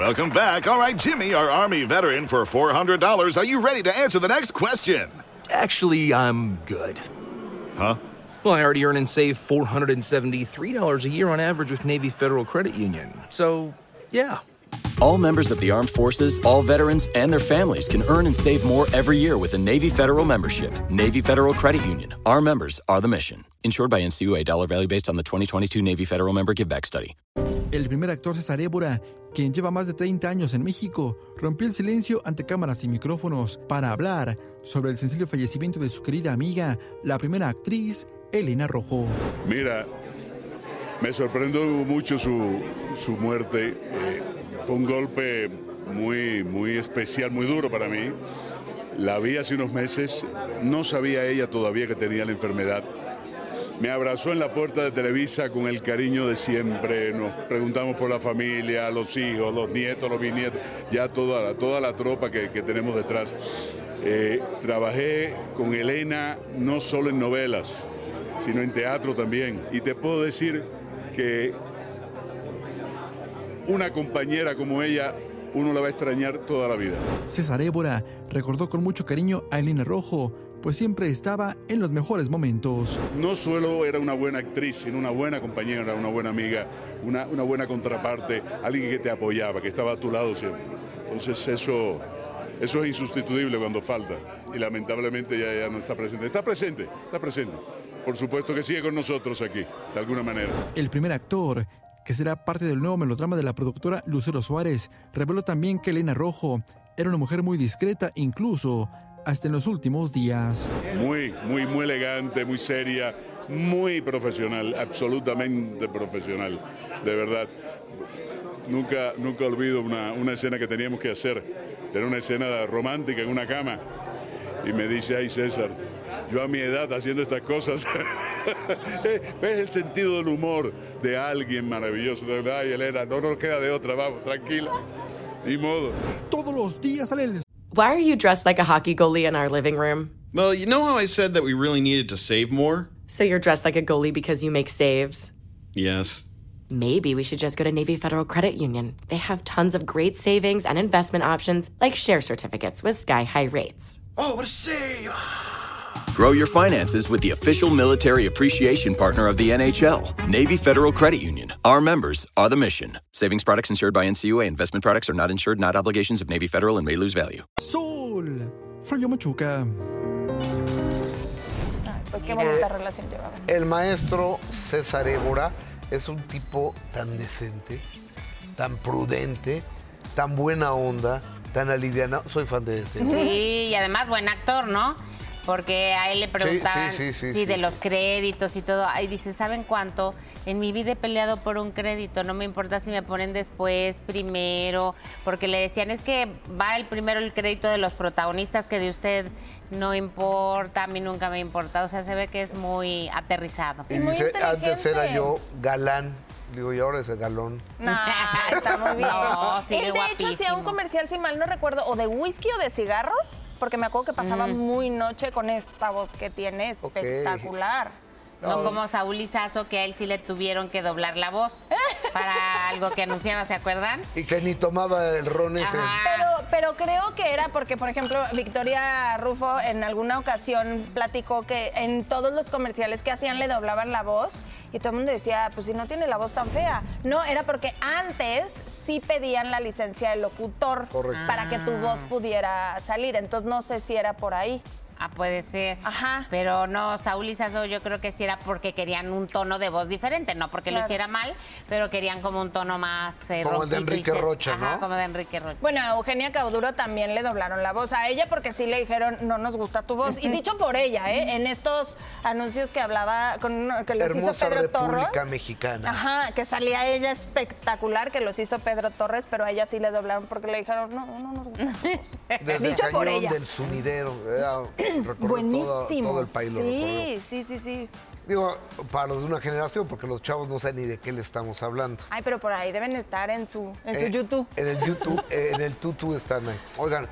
Welcome back. All right, Jimmy, our Army veteran for $400. Are you ready to answer the next question? Actually, I'm good. Huh? Well, I already earn and save $473 a year on average with Navy Federal Credit Union. So, yeah. All members of the armed forces, all veterans, and their families can earn and save more every year with a Navy Federal membership. Navy Federal Credit Union. Our members are the mission. Insured by NCUA. Dollar value based on the 2022 Navy Federal Member Give Back Study. El primer actor César Évora, quien lleva más de 30 años en México, rompió el silencio ante cámaras y micrófonos para hablar sobre el sencillo fallecimiento de su querida amiga, la primera actriz, Elena Rojo. Mira, me sorprendió mucho su, su muerte. Eh, fue un golpe muy, muy especial, muy duro para mí. La vi hace unos meses, no sabía ella todavía que tenía la enfermedad. Me abrazó en la puerta de Televisa con el cariño de siempre. Nos preguntamos por la familia, los hijos, los nietos, los bisnietos, ya toda, la- toda la tropa que, tenemos detrás. Eh, trabajé con Elena no solo en novelas, sino en teatro también. Y te puedo decir que una compañera como ella, uno la va a extrañar toda la vida. César Évora recordó con mucho cariño a Elena Rojo, pues siempre estaba en los mejores momentos. No solo era una buena actriz, sino una buena compañera, una buena amiga, una, una buena contraparte, alguien que te apoyaba, que estaba a tu lado siempre. Entonces eso, eso es insustituible cuando falta y lamentablemente ya, ya no está presente. Está presente, está presente. Por supuesto que sigue con nosotros aquí, de alguna manera. El primer actor, que será parte del nuevo melodrama de la productora Lucero Suárez, reveló también que Elena Rojo era una mujer muy discreta, incluso hasta en los últimos días. Muy, muy, muy elegante, muy seria, muy profesional, absolutamente profesional, de verdad. Nunca, nunca olvido una, una escena que teníamos que hacer. Era una escena romántica en una cama. Y me dice, ay César, yo a mi edad haciendo estas cosas, eh, ves el sentido del humor de alguien maravilloso. Ay, Elena, no nos queda de otra, vamos, tranquila. Ni modo. Todos los días sale el Why are you dressed like a hockey goalie in our living room? Well, you know how I said that we really needed to save more? So you're dressed like a goalie because you make saves? Yes. Maybe we should just go to Navy Federal Credit Union. They have tons of great savings and investment options, like share certificates with sky high rates. Oh, what a save! Grow your finances with the official military appreciation partner of the NHL, Navy Federal Credit Union. Our members are the mission. Savings products insured by NCUA. Investment products are not insured, not obligations of Navy Federal and may lose value. Sol. Flavio Machuca. Pues qué bonita relación llevaban. El maestro César Évora es un tipo tan decente, tan prudente, tan buena onda, tan aliviana. Soy fan de ese. Sí, y además buen actor, ¿no? Porque a él le preguntaban sí, sí, sí, sí. de los créditos y todo. Ahí dice, ¿saben cuánto? En mi vida he peleado por un crédito, no me importa si me ponen después, primero, porque le decían, es que va el primero el crédito de los protagonistas que de usted no importa, a mí nunca me importa. O sea, se ve que es muy aterrizado. Y dice, antes era yo galán. Digo, y ahora es el galón. Nah, está muy bien. No, sigue Él, de hecho, hacía un comercial, si mal no recuerdo, o de whisky o de cigarros, porque me acuerdo que pasaba Mm. muy noche con esta voz que tiene espectacular. No como Saúl Lizazo, que a él sí le tuvieron que doblar la voz para algo que anunciaba, ¿se acuerdan? Y que ni tomaba el ron ese. Pero, pero creo que era porque, por ejemplo, Victoria Rufo en alguna ocasión platicó que en todos los comerciales que hacían le doblaban la voz y todo el mundo decía, pues si no tiene la voz tan fea. No, era porque antes sí pedían la licencia de locutor Correcto. para que tu voz pudiera salir. Entonces no sé si era por ahí. Ah, puede ser. Ajá. Pero no, Saúl Lizazo yo creo que sí era porque querían un tono de voz diferente, no porque lo hiciera mal, pero querían como un tono más eh, Como el de y Enrique Rocha, Ajá, ¿no? como de Enrique Rocha. Bueno, a Eugenia Cauduro también le doblaron la voz a ella porque sí le dijeron, no nos gusta tu voz. Y dicho por ella, ¿eh? En estos anuncios que hablaba, con, que los hizo Hermosa Pedro Torres. República Mexicana. Ajá, que salía ella espectacular, que los hizo Pedro Torres, pero a ella sí le doblaron porque le dijeron, no, no nos gusta tu voz. Desde Dicho el por cañón ella. del sumidero. Era, recorrió Buenísimo. todo, todo el país. Lo sí, sí, sí, sí. Digo, para los de una generación, porque los chavos no saben ni de qué le estamos hablando. Ay, pero por ahí deben estar en su, en su Eh, YouTube. En el YouTube, eh, en el tutu están ahí. Oigan,